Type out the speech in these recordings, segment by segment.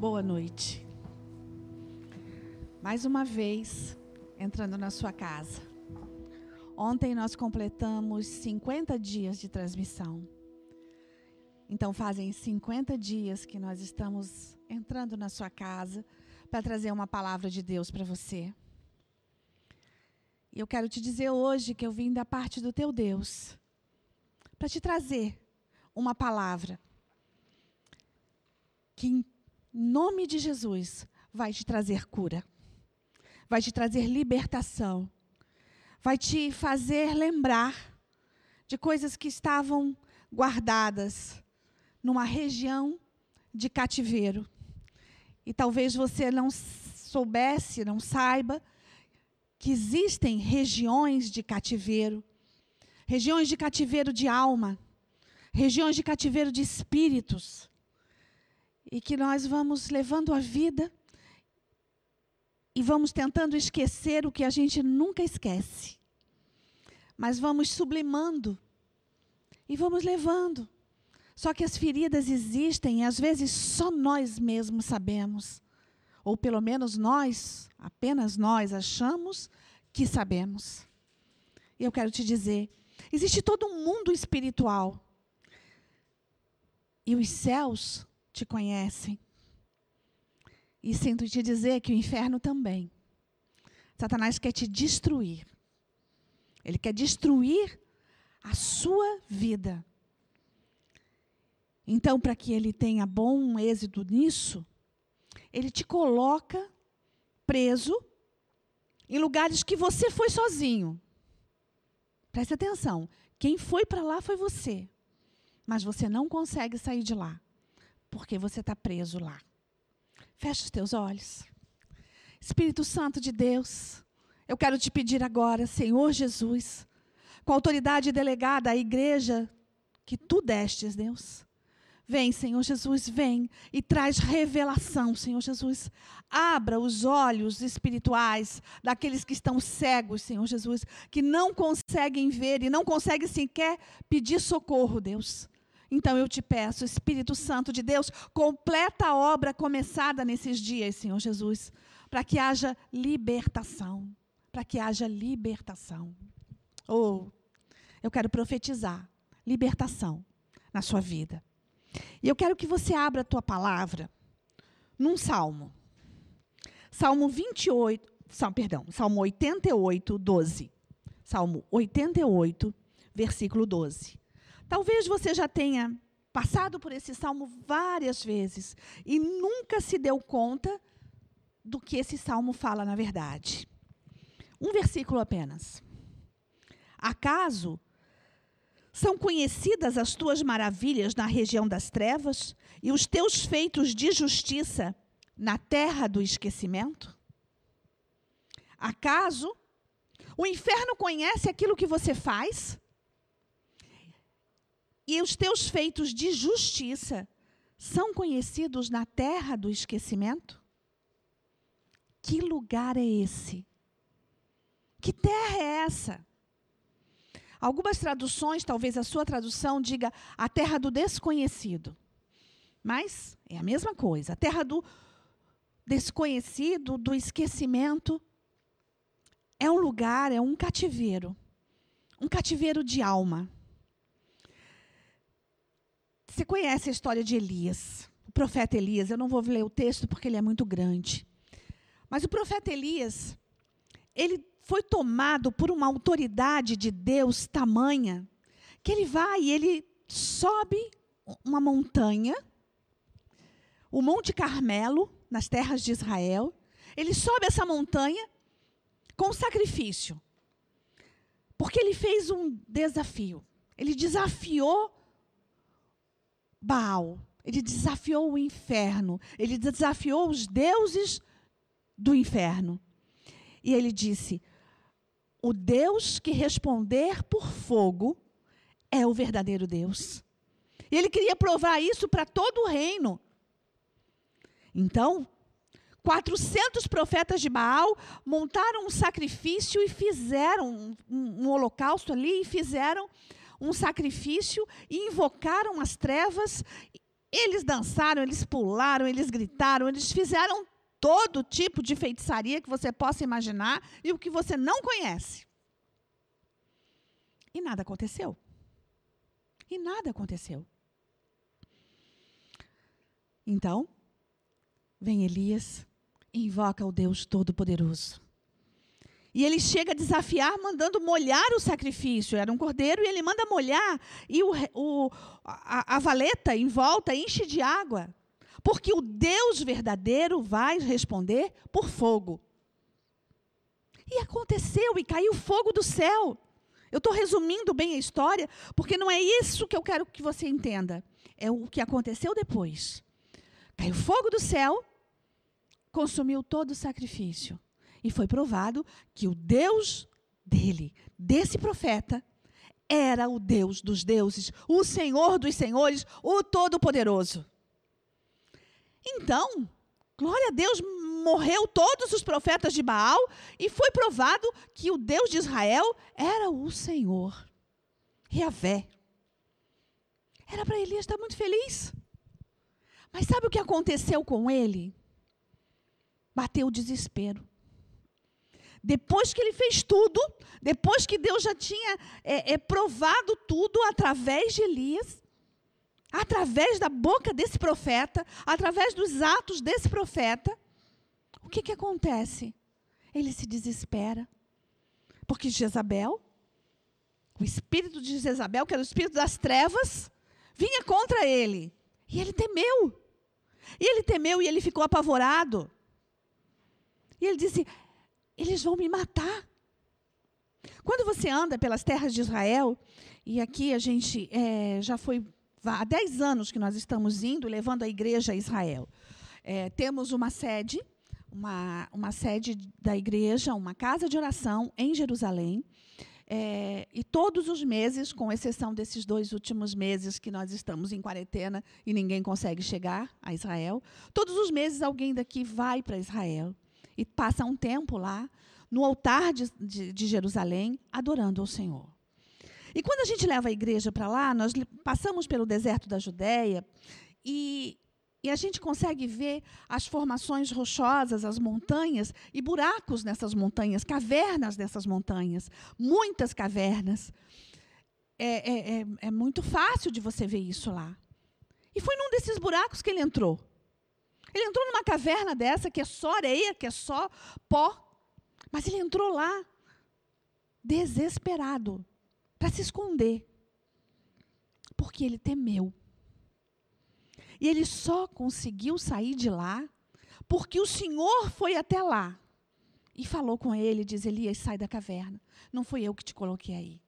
Boa noite. Mais uma vez, entrando na sua casa. Ontem nós completamos 50 dias de transmissão. Então, fazem 50 dias que nós estamos entrando na sua casa para trazer uma palavra de Deus para você. E eu quero te dizer hoje que eu vim da parte do teu Deus para te trazer uma palavra que, nome de Jesus, vai te trazer cura, vai te trazer libertação, vai te fazer lembrar de coisas que estavam guardadas numa região de cativeiro. E talvez você não soubesse, não saiba, que existem regiões de cativeiro, regiões de cativeiro de alma, regiões de cativeiro de espíritos, e que nós vamos levando a vida e vamos tentando esquecer o que a gente nunca esquece. Mas vamos sublimando e vamos levando. Só que as feridas existem e às vezes só nós mesmos sabemos. Ou pelo menos nós, apenas nós, achamos que sabemos. E eu quero te dizer: existe todo um mundo espiritual. E os céus te conhecem. E sinto te dizer que o inferno também. Satanás quer te destruir. Ele quer destruir a sua vida. Então, para que ele tenha bom êxito nisso, ele te coloca preso em lugares que você foi sozinho. Preste atenção. Quem foi para lá foi você. Mas você não consegue sair de lá, porque você está preso lá. Feche os teus olhos. Espírito Santo de Deus, eu quero te pedir agora, Senhor Jesus, com a autoridade delegada à igreja que tu destes, Deus. Vem, Senhor Jesus, vem e traz revelação, Senhor Jesus. Abra os olhos espirituais daqueles que estão cegos, Senhor Jesus, que não conseguem ver e não conseguem sequer pedir socorro, Deus. Então eu te peço, Espírito Santo de Deus, completa a obra começada nesses dias, Senhor Jesus, para que haja libertação, para que haja libertação. Ou oh, eu quero profetizar libertação na sua vida. E eu quero que você abra a tua palavra num salmo. Salmo 28, salmo, perdão, Salmo 88, 12. Salmo 88, versículo 12. Talvez você já tenha passado por esse salmo várias vezes e nunca se deu conta do que esse salmo fala na verdade. Um versículo apenas. Acaso são conhecidas as tuas maravilhas na região das trevas e os teus feitos de justiça na terra do esquecimento? Acaso o inferno conhece aquilo que você faz? E os teus feitos de justiça são conhecidos na terra do esquecimento? Que lugar é esse? Que terra é essa? Algumas traduções, talvez a sua tradução diga a terra do desconhecido. Mas é a mesma coisa. A terra do desconhecido, do esquecimento, é um lugar, é um cativeiro. Um cativeiro de alma. Você conhece a história de Elias, o profeta Elias. Eu não vou ler o texto porque ele é muito grande. Mas o profeta Elias, ele foi tomado por uma autoridade de Deus tamanha que ele vai e ele sobe uma montanha, o Monte Carmelo, nas terras de Israel. Ele sobe essa montanha com sacrifício. Porque ele fez um desafio. Ele desafiou Baal. Ele desafiou o inferno. Ele desafiou os deuses do inferno. E ele disse: O Deus que responder por fogo é o verdadeiro Deus. E ele queria provar isso para todo o reino. Então, 400 profetas de Baal montaram um sacrifício e fizeram um, um, holocausto ali e fizeram um sacrifício e invocaram as trevas Eles dançaram, eles pularam, eles gritaram, eles fizeram todo tipo de feitiçaria que você possa imaginar e o que você não conhece. E nada aconteceu. E nada aconteceu. Então, vem Elias e invoca o Deus Todo-Poderoso. E ele chega a desafiar, mandando molhar o sacrifício. Era um cordeiro e ele manda molhar. E o, o, a, a valeta em volta enche de água. Porque o Deus verdadeiro vai responder por fogo. E aconteceu, e caiu fogo do céu. Eu estou resumindo bem a história, porque não é isso que eu quero que você entenda. É o que aconteceu depois. Caiu fogo do céu, consumiu todo o sacrifício. E foi provado que o Deus dele, desse profeta, era o Deus dos deuses, o Senhor dos senhores, o Todo-Poderoso. Então, glória a Deus, morreu todos os profetas de Baal e foi provado que o Deus de Israel era o Senhor. Yahvé. Era para Elias estar muito feliz. Mas sabe o que aconteceu com ele? Bateu o desespero. Depois que ele fez tudo, depois que Deus já tinha é, é, provado tudo através de Elias, através da boca desse profeta, através dos atos desse profeta, o que, que acontece? Ele se desespera. Porque Jezabel, o espírito de Jezabel, que era o espírito das trevas, vinha contra ele. E ele temeu. E ele temeu e ele ficou apavorado. E ele disse: eles vão me matar. Quando você anda pelas terras de Israel, e aqui a gente é, já foi há 10 anos que nós estamos indo, levando a igreja a Israel. É, temos uma sede, uma, uma sede da igreja, uma casa de oração em Jerusalém. É, e todos os meses, com exceção desses dois últimos meses que nós estamos em quarentena e ninguém consegue chegar a Israel, todos os meses alguém daqui vai para Israel e passa um tempo lá, no altar de, de, de Jerusalém, adorando ao Senhor. E quando a gente leva a igreja para lá, nós passamos pelo deserto da Judéia e, e a gente consegue ver as formações rochosas, as montanhas e buracos nessas montanhas, cavernas nessas montanhas, muitas cavernas. É, é, é, é muito fácil de você ver isso lá. E foi num desses buracos que ele entrou. Ele entrou numa caverna dessa que é só areia, que é só pó. Mas ele entrou lá desesperado para se esconder. Porque ele temeu. E ele só conseguiu sair de lá porque o Senhor foi até lá e falou com ele, diz Elias, sai da caverna. Não foi eu que te coloquei aí.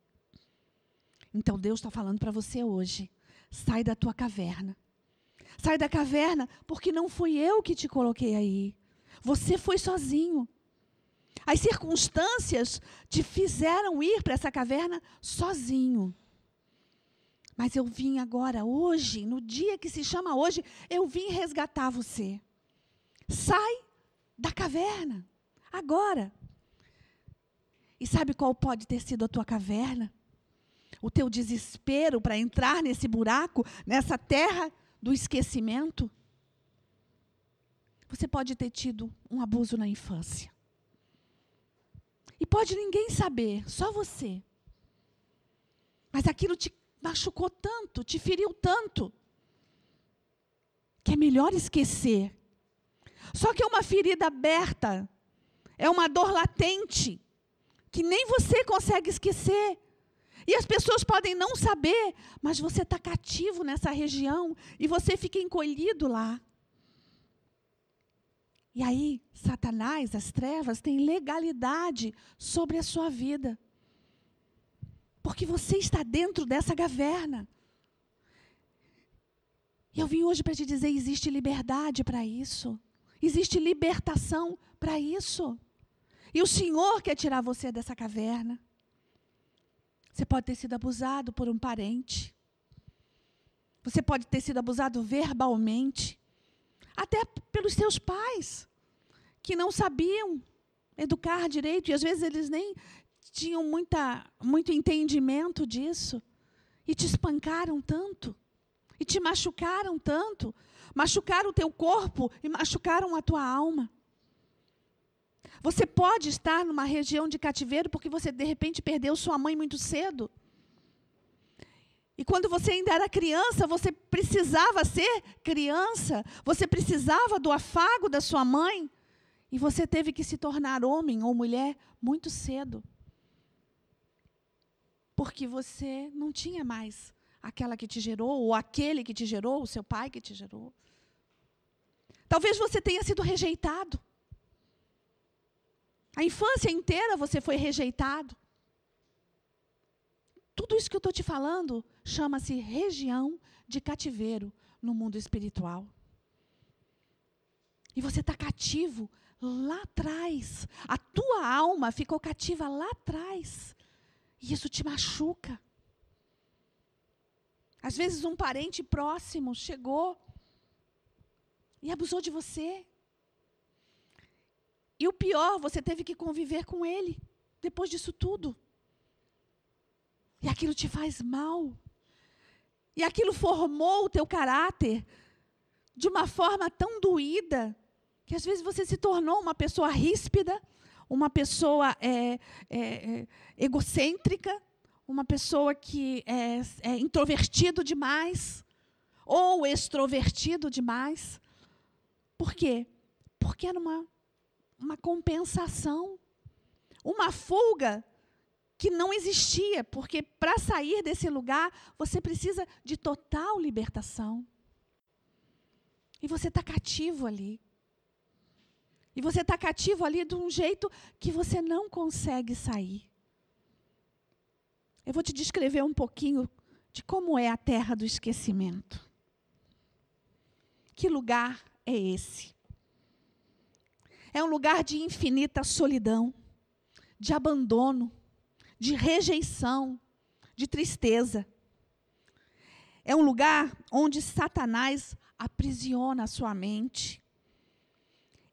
Então Deus está falando para você hoje, sai da tua caverna. Sai da caverna, porque não fui eu que te coloquei aí. Você foi sozinho. As circunstâncias te fizeram ir para essa caverna sozinho. Mas eu vim agora, hoje, no dia que se chama hoje, eu vim resgatar você. Sai da caverna, agora. E sabe qual pode ter sido a tua caverna? O teu desespero para entrar nesse buraco, nessa terra do esquecimento. Você pode ter tido um abuso na infância. E pode ninguém saber, só você. Mas aquilo te machucou tanto, te feriu tanto, que é melhor esquecer. Só que é uma ferida aberta, é uma dor latente, que nem você consegue esquecer. E as pessoas podem não saber, mas você está cativo nessa região e você fica encolhido lá. E aí, Satanás, as trevas, têm legalidade sobre a sua vida. Porque você está dentro dessa caverna. E eu vim hoje para te dizer: existe liberdade para isso. Existe libertação para isso. E o Senhor quer tirar você dessa caverna. Você pode ter sido abusado por um parente. Você pode ter sido abusado verbalmente. Até pelos seus pais, que não sabiam educar direito. E às vezes eles nem tinham muita, muito entendimento disso. E te espancaram tanto. e te machucaram tanto, machucaram o teu corpo e machucaram a tua alma. Você pode estar numa região de cativeiro porque você de repente perdeu sua mãe muito cedo. E quando você ainda era criança, você precisava ser criança, você precisava do afago da sua mãe, e você teve que se tornar homem ou mulher muito cedo. Porque você não tinha mais aquela que te gerou, ou aquele que te gerou, o seu pai que te gerou. Talvez você tenha sido rejeitado. A infância inteira você foi rejeitado. Tudo isso que eu estou te falando chama-se região de cativeiro no mundo espiritual. E você está cativo lá atrás. A tua alma ficou cativa lá atrás. E isso te machuca. Às vezes um parente próximo chegou e abusou de você. E o pior, você teve que conviver com ele depois disso tudo. E aquilo te faz mal. E aquilo formou o teu caráter de uma forma tão doída que às vezes você se tornou uma pessoa ríspida, uma pessoa é, é, é, egocêntrica, uma pessoa que é, é introvertido demais ou extrovertido demais. Por quê? Porque era uma, uma compensação, uma fuga que não existia, porque para sair desse lugar você precisa de total libertação. E você está cativo ali. E você está cativo ali de um jeito que você não consegue sair. Eu vou te descrever um pouquinho de como é a terra do esquecimento. Que lugar é esse? É um lugar de infinita solidão, de abandono, de rejeição, de tristeza. É um lugar onde Satanás aprisiona a sua mente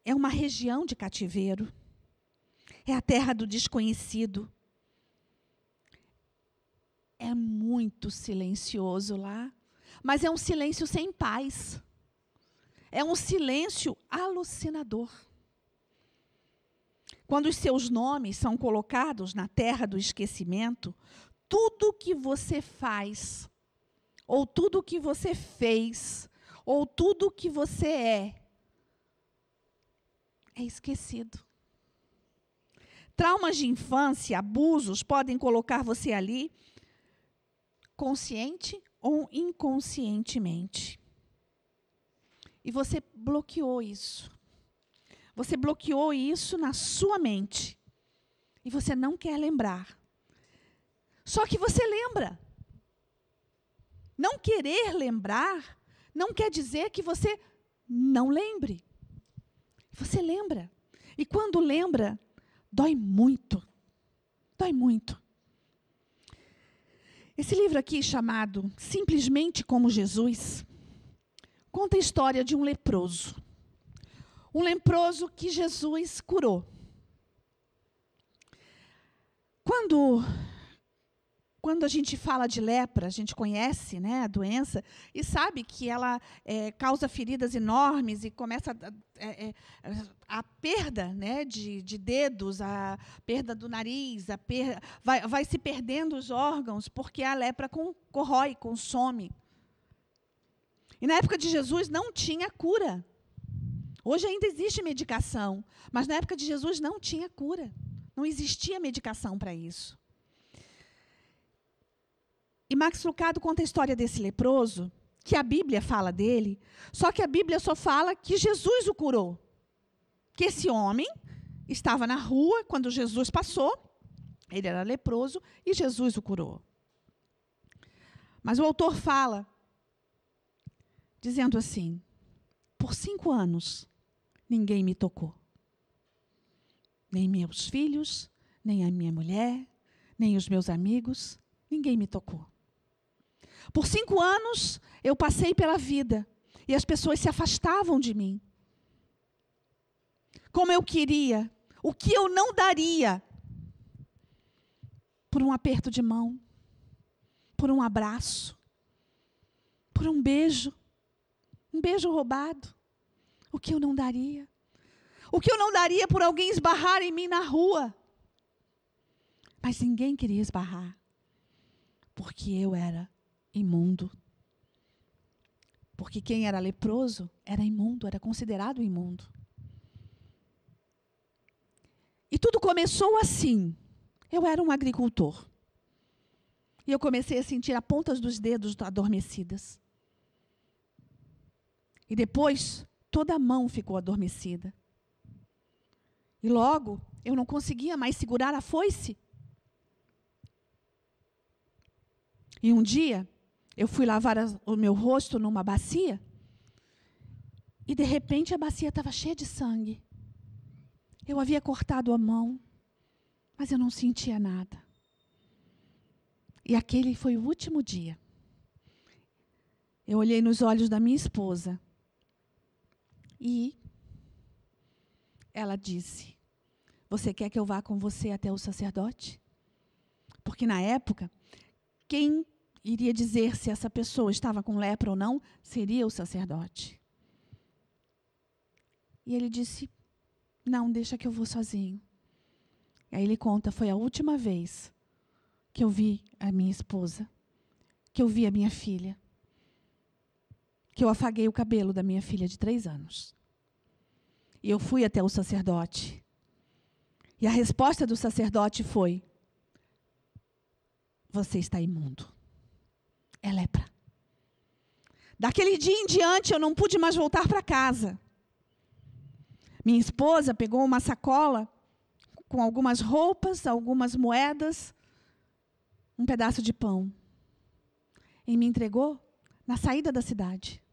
é uma região de cativeiro. É a terra do desconhecido. É muito silencioso lá, mas é um silêncio sem paz. É um silêncio alucinador. Quando os seus nomes são colocados na terra do esquecimento, tudo que você faz, ou tudo que você fez, ou tudo que você é, é esquecido. Traumas de infância, abusos podem colocar você ali, consciente ou inconscientemente. E você bloqueou isso. Você bloqueou isso na sua mente. E você não quer lembrar. Só que você lembra. Não querer lembrar não quer dizer que você não lembre. Você lembra. E quando lembra, dói muito. Dói muito. Esse livro aqui, chamado Simplesmente como Jesus, conta a história de um leproso. Um leproso que Jesus curou. Quando quando a gente fala de lepra, a gente conhece né, a doença e sabe que ela é, causa feridas enormes e começa a, é, é, a perda né, de, de, dedos, a perda do nariz, a per, vai, vai, se perdendo os órgãos, porque a lepra com, corrói, consome. E na época de Jesus não tinha cura. Hoje ainda existe medicação, mas na época de Jesus não tinha cura. Não existia medicação para isso. E Max Lucado conta a história desse leproso, que a Bíblia fala dele, só que a Bíblia só fala que Jesus o curou. Que esse homem estava na rua quando Jesus passou, ele era leproso e Jesus o curou. Mas o autor fala, dizendo assim: por cinco anos ninguém me tocou. Nem meus filhos, nem a minha mulher, nem os meus amigos, ninguém me tocou. Por cinco anos eu passei pela vida e as pessoas se afastavam de mim. Como eu queria, o que eu não daria por um aperto de mão, por um abraço, por um beijo, um beijo roubado. O que eu não daria? O que eu não daria por alguém esbarrar em mim na rua? Mas ninguém queria esbarrar, porque eu era imundo. Porque quem era leproso era imundo, era considerado imundo. E tudo começou assim. Eu era um agricultor. E eu comecei a sentir a pontas dos dedos adormecidas. E depois, toda a mão ficou adormecida. E logo, eu não conseguia mais segurar a foice. E um dia, eu fui lavar o meu rosto numa bacia. E de repente a bacia estava cheia de sangue. Eu havia cortado a mão, mas eu não sentia nada. E aquele foi o último dia. Eu olhei nos olhos da minha esposa e ela disse: Você quer que eu vá com você até o sacerdote? Porque na época, quem iria dizer se essa pessoa estava com lepra ou não seria o sacerdote. E ele disse: Não, deixa que eu vou sozinho. E aí ele conta: Foi a última vez que eu vi a minha esposa, que eu vi a minha filha que eu afaguei o cabelo da minha filha de três anos. E eu fui até o sacerdote. E a resposta do sacerdote foi: Você está imundo. É lepra. Daquele dia em diante, eu não pude mais voltar para casa. Minha esposa pegou uma sacola com algumas roupas, algumas moedas, um pedaço de pão. E me entregou na saída da cidade.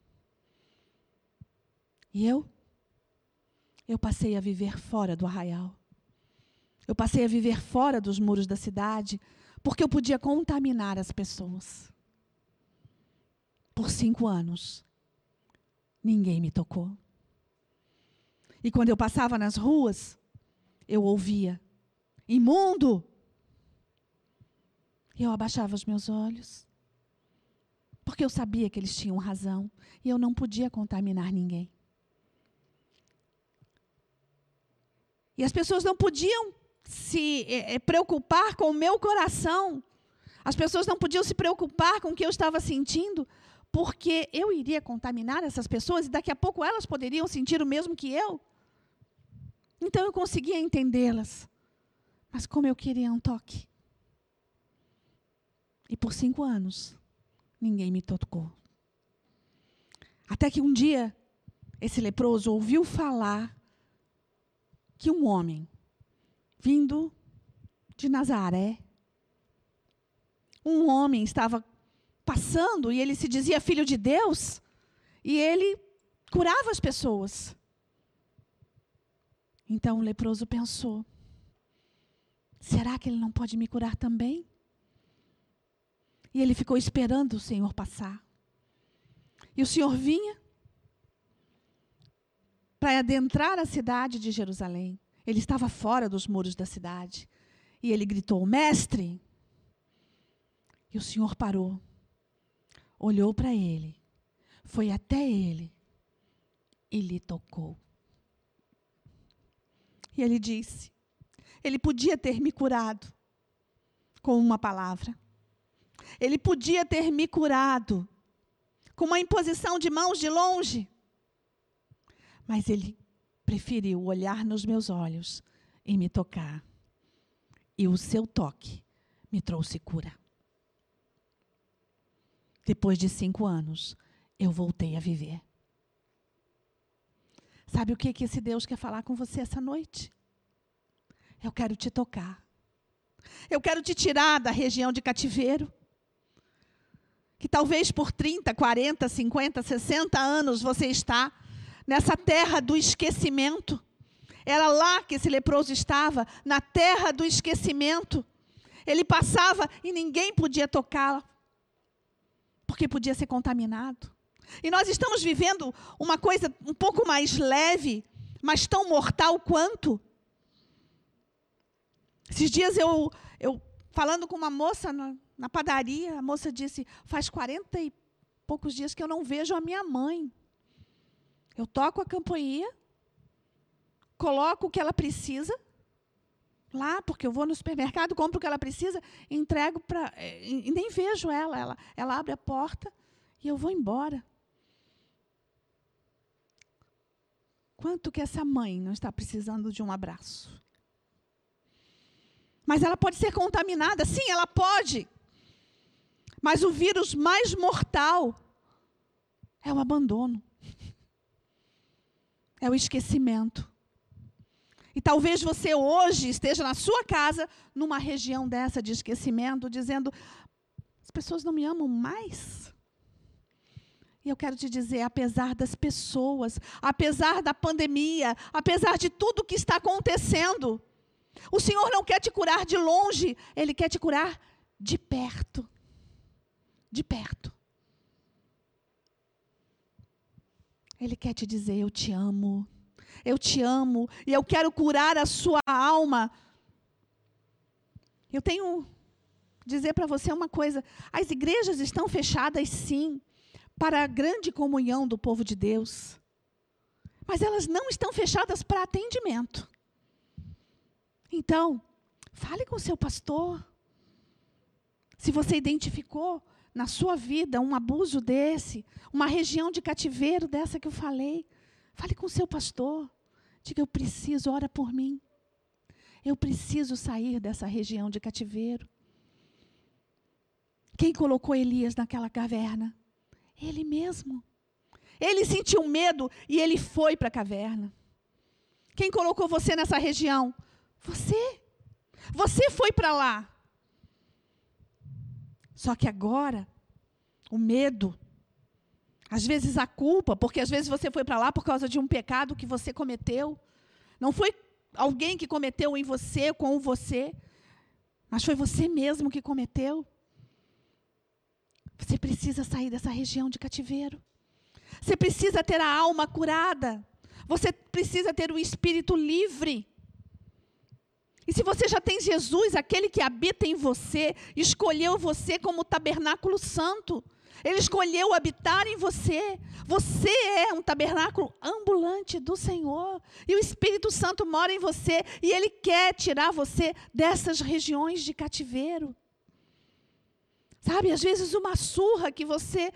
E eu? Eu passei a viver fora do arraial. Eu passei a viver fora dos muros da cidade, porque eu podia contaminar as pessoas. Por cinco anos, ninguém me tocou. E quando eu passava nas ruas, eu ouvia: imundo! E eu abaixava os meus olhos, porque eu sabia que eles tinham razão e eu não podia contaminar ninguém. E as pessoas não podiam se é, preocupar com o meu coração. As pessoas não podiam se preocupar com o que eu estava sentindo, porque eu iria contaminar essas pessoas e daqui a pouco elas poderiam sentir o mesmo que eu. Então eu conseguia entendê-las. Mas como eu queria um toque. E por cinco anos, ninguém me tocou. Até que um dia, esse leproso ouviu falar que um homem vindo de Nazaré, um homem estava passando e ele se dizia filho de Deus e ele curava as pessoas. Então o leproso pensou: será que ele não pode me curar também? E ele ficou esperando o Senhor passar. E o Senhor vinha para adentrar a cidade de Jerusalém. Ele estava fora dos muros da cidade. E ele gritou: Mestre! E o Senhor parou, olhou para ele, foi até ele e lhe tocou. E ele disse: Ele podia ter me curado com uma palavra. Ele podia ter me curado com uma imposição de mãos de longe. Mas ele preferiu olhar nos meus olhos e me tocar. E o seu toque me trouxe cura. Depois de cinco anos, eu voltei a viver. Sabe o que, que esse Deus quer falar com você essa noite? Eu quero te tocar. Eu quero te tirar da região de cativeiro. Que talvez por 30, 40, 50, 60 anos você está nessa terra do esquecimento. Era lá que esse leproso estava, na terra do esquecimento. Ele passava e ninguém podia tocá-lo, porque podia ser contaminado. E nós estamos vivendo uma coisa um pouco mais leve, mas tão mortal quanto. Esses dias eu, eu falando com uma moça na padaria, a moça disse: faz 40 e poucos dias que eu não vejo a minha mãe. Eu toco a campainha, coloco o que ela precisa lá, porque eu vou no supermercado, compro o que ela precisa, entrego para. Eh, e nem vejo ela. ela. Ela abre a porta e eu vou embora. Quanto que essa mãe não está precisando de um abraço? Mas ela pode ser contaminada, sim, ela pode. Mas o vírus mais mortal é o abandono, é o esquecimento. E talvez você hoje esteja na sua casa, numa região dessa de esquecimento, dizendo: as pessoas não me amam mais. E eu quero te dizer, apesar das pessoas, apesar da pandemia, apesar de tudo que está acontecendo, o Senhor não quer te curar de longe, Ele quer te curar de perto. De perto. Ele quer te dizer: Eu te amo eu te amo e eu quero curar a sua alma. Eu tenho dizer para você uma coisa: as igrejas estão fechadas, sim, para a grande comunhão do povo de Deus, mas elas não estão fechadas para atendimento. Então, fale com o seu pastor. Se você identificou na sua vida um abuso desse, uma região de cativeiro dessa que eu falei, fale com o seu pastor. Diga, eu preciso, ora por mim. Eu preciso sair dessa região de cativeiro. Quem colocou Elias naquela caverna? Ele mesmo. Ele sentiu medo e ele foi para a caverna. Quem colocou você nessa região? Você. Você foi para lá. Só que agora, o medo às vezes a culpa, porque às vezes você foi para lá por causa de um pecado que você cometeu. Não foi alguém que cometeu em você, com você, mas foi você mesmo que cometeu. Você precisa sair dessa região de cativeiro. Você precisa ter a alma curada. Você precisa ter o espírito livre. E se você já tem Jesus, aquele que habita em você, escolheu você como tabernáculo santo, ele escolheu habitar em você. Você é um tabernáculo ambulante do Senhor. E o Espírito Santo mora em você. E Ele quer tirar você dessas regiões de cativeiro. Sabe, às vezes uma surra que você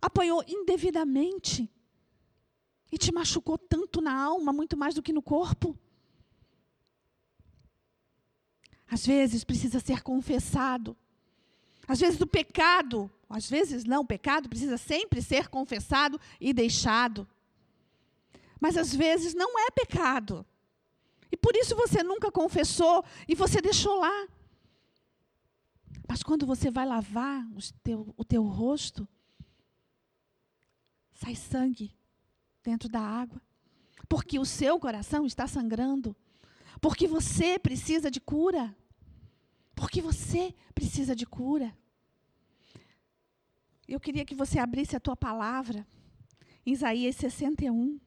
apanhou indevidamente e te machucou tanto na alma, muito mais do que no corpo. Às vezes precisa ser confessado. Às vezes o pecado às vezes não, o pecado precisa sempre ser confessado e deixado. Mas às vezes não é pecado. E por isso você nunca confessou e você deixou lá. Mas quando você vai lavar o teu, o teu rosto, sai sangue dentro da água. Porque o seu coração está sangrando. Porque você precisa de cura. Porque você precisa de cura. Eu queria que você abrisse a tua palavra, Isaías 61.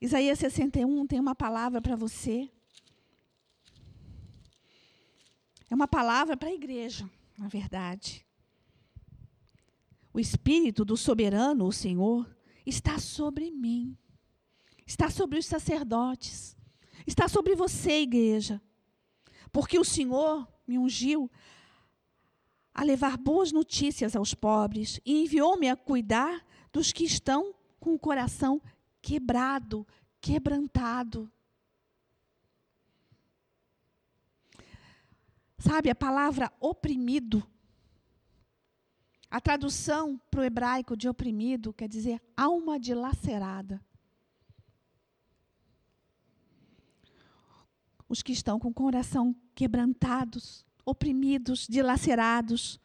Isaías 61 tem uma palavra para você. É uma palavra para a igreja, na verdade. O Espírito do soberano, o Senhor, está sobre mim. Está sobre os sacerdotes. Está sobre você, igreja. Porque o Senhor me ungiu a levar boas notícias aos pobres e enviou-me a cuidar dos que estão com o coração quebrado, quebrantado. Sabe, a palavra oprimido, a tradução para o hebraico de oprimido quer dizer alma dilacerada. Os que estão com o coração quebrantados, oprimidos, dilacerados,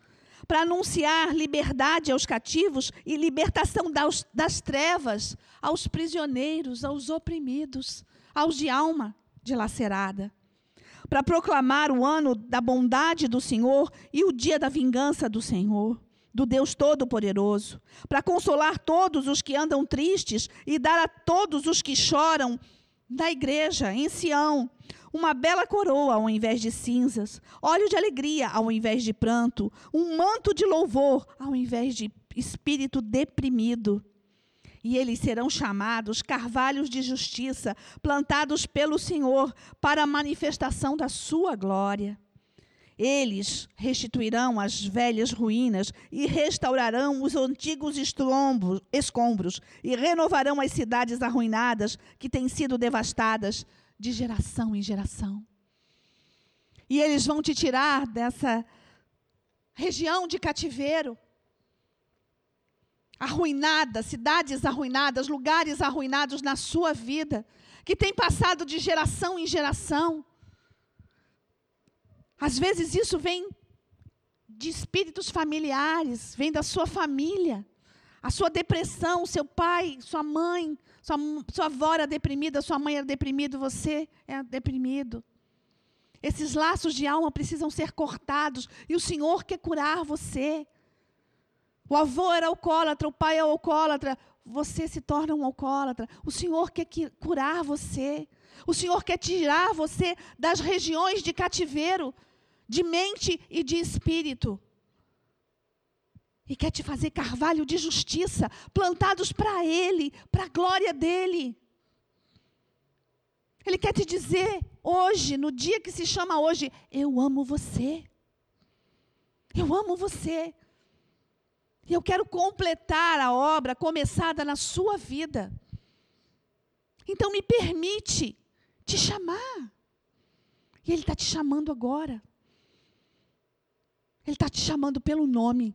para anunciar liberdade aos cativos e libertação das, das trevas aos prisioneiros, aos oprimidos, aos de alma dilacerada. Para proclamar o ano da bondade do Senhor e o dia da vingança do Senhor, do Deus Todo-Poderoso. Para consolar todos os que andam tristes e dar a todos os que choram da igreja, em Sião, uma bela coroa ao invés de cinzas, óleo de alegria ao invés de pranto, um manto de louvor ao invés de espírito deprimido. E eles serão chamados carvalhos de justiça, plantados pelo Senhor para a manifestação da sua glória. Eles restituirão as velhas ruínas e restaurarão os antigos estrombos, escombros e renovarão as cidades arruinadas que têm sido devastadas de geração em geração. E eles vão te tirar dessa região de cativeiro arruinada, cidades arruinadas, lugares arruinados na sua vida, que tem passado de geração em geração. Às vezes isso vem de espíritos familiares, vem da sua família. A sua depressão, seu pai, sua mãe, sua, sua avó era deprimida, sua mãe era deprimida, você é deprimido. Esses laços de alma precisam ser cortados e o Senhor quer curar você. O avô era alcoólatra, o pai é alcoólatra, você se torna um alcoólatra. O Senhor quer curar você. O Senhor quer tirar você das regiões de cativeiro de mente e de espírito. E quer te fazer carvalho de justiça, plantados para Ele, para a glória dEle. Ele quer te dizer hoje, no dia que se chama hoje, eu amo você. Eu amo você. E eu quero completar a obra começada na sua vida. Então me permite te chamar. E Ele está te chamando agora. Ele está te chamando pelo nome.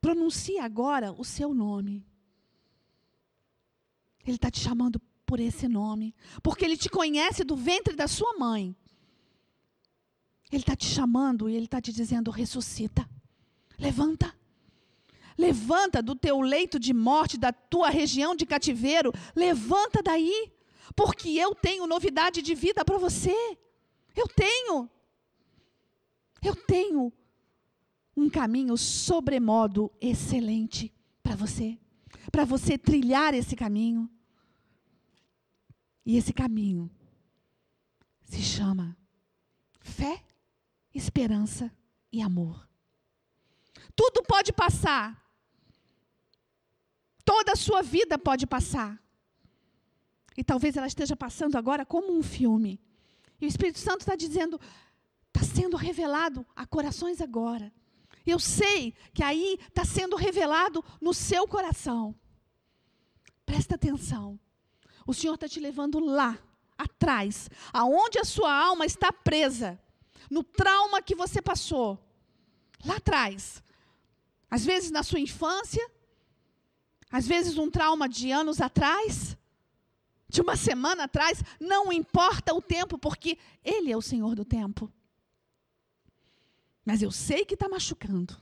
Pronuncie agora o seu nome. Ele está te chamando por esse nome. Porque ele te conhece do ventre da sua mãe. Ele está te chamando e ele está te dizendo: ressuscita. Levanta. Levanta do teu leito de morte, da tua região de cativeiro. Levanta daí. Porque eu tenho novidade de vida para você. Eu tenho. Eu tenho um caminho sobremodo excelente para você, para você trilhar esse caminho. E esse caminho se chama fé, esperança e amor. Tudo pode passar. Toda a sua vida pode passar. E talvez ela esteja passando agora como um filme. E o Espírito Santo está dizendo: Está sendo revelado a corações agora. Eu sei que aí está sendo revelado no seu coração. Presta atenção. O Senhor está te levando lá, atrás, aonde a sua alma está presa, no trauma que você passou. Lá atrás. Às vezes na sua infância, às vezes um trauma de anos atrás, de uma semana atrás, não importa o tempo, porque Ele é o Senhor do tempo. Mas eu sei que está machucando.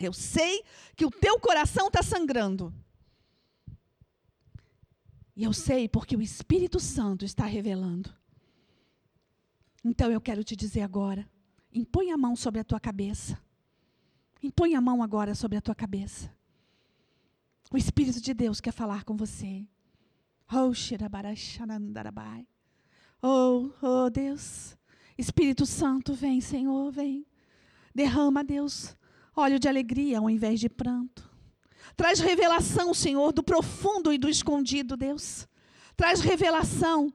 Eu sei que o teu coração está sangrando. E eu sei porque o Espírito Santo está revelando. Então eu quero te dizer agora: impõe a mão sobre a tua cabeça. Impõe a mão agora sobre a tua cabeça. O Espírito de Deus quer falar com você. Oh, oh, oh Deus. Espírito Santo, vem, Senhor, vem. Derrama, Deus, óleo de alegria ao invés de pranto. Traz revelação, Senhor, do profundo e do escondido, Deus. Traz revelação.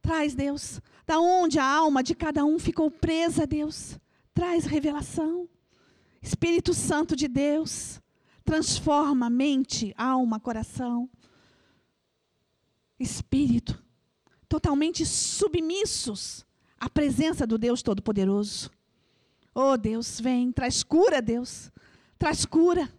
Traz, Deus, da onde a alma de cada um ficou presa, Deus. Traz revelação. Espírito Santo de Deus, transforma mente, alma, coração. Espírito, totalmente submissos à presença do Deus Todo-Poderoso. Oh Deus, vem, traz cura, Deus. Traz cura.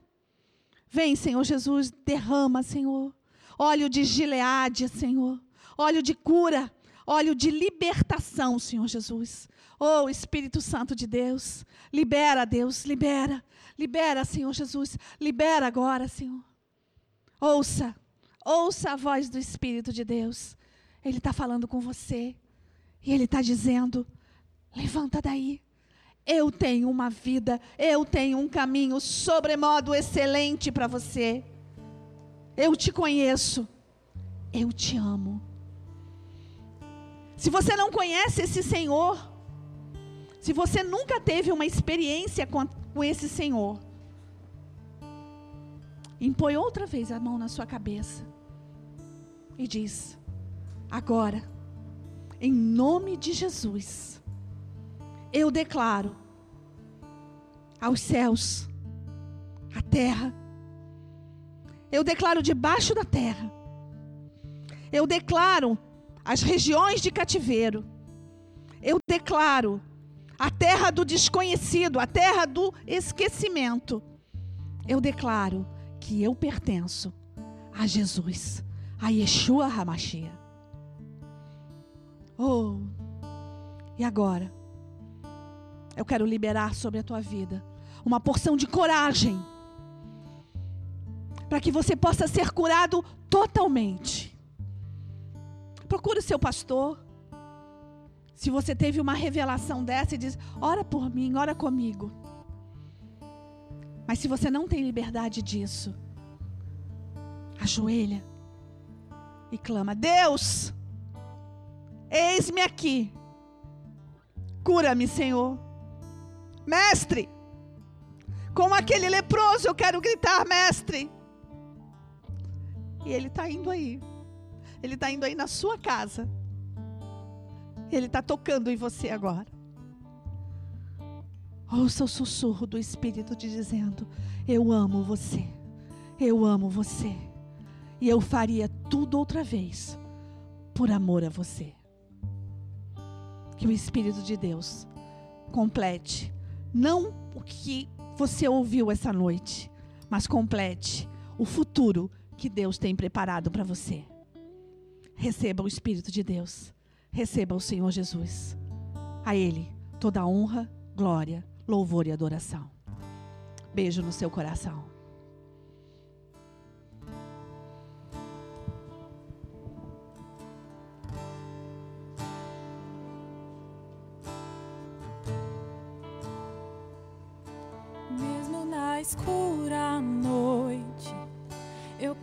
Vem, Senhor Jesus, derrama, Senhor. Óleo de Gileade, Senhor. Óleo de cura. Óleo de libertação, Senhor Jesus. Oh Espírito Santo de Deus. Libera, Deus, libera. Libera, Senhor Jesus. Libera agora, Senhor. Ouça. Ouça a voz do Espírito de Deus. Ele está falando com você. E ele está dizendo: levanta daí. Eu tenho uma vida, eu tenho um caminho sobremodo excelente para você. Eu te conheço, eu te amo. Se você não conhece esse Senhor, se você nunca teve uma experiência com, com esse Senhor, impõe outra vez a mão na sua cabeça e diz: Agora, em nome de Jesus, eu declaro aos céus, à terra, eu declaro debaixo da terra, eu declaro as regiões de cativeiro, eu declaro a terra do desconhecido, a terra do esquecimento. Eu declaro que eu pertenço a Jesus, a Yeshua Hamashia. Oh, e agora? Eu quero liberar sobre a tua vida uma porção de coragem para que você possa ser curado totalmente. Procure o seu pastor. Se você teve uma revelação dessa e diz: ora por mim, ora comigo. Mas se você não tem liberdade disso, ajoelha e clama: Deus, eis-me aqui. Cura-me, Senhor. Mestre, como aquele leproso, eu quero gritar, mestre. E ele está indo aí. Ele está indo aí na sua casa. Ele está tocando em você agora. Ouça o sussurro do Espírito te dizendo: Eu amo você. Eu amo você. E eu faria tudo outra vez por amor a você. Que o Espírito de Deus complete não o que você ouviu essa noite, mas complete o futuro que Deus tem preparado para você. Receba o Espírito de Deus. Receba o Senhor Jesus. A Ele toda honra, glória louvor e adoração. Beijo no seu coração.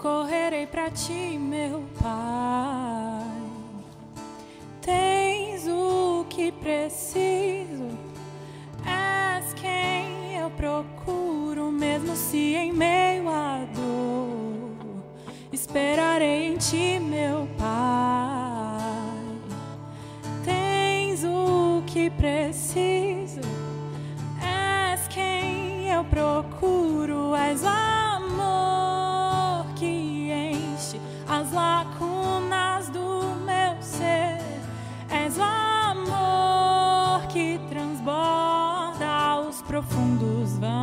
Correrei para ti, meu Pai. Tens o que preciso procuro, mesmo se em meio à dor. Esperarei em ti, meu profundos vão.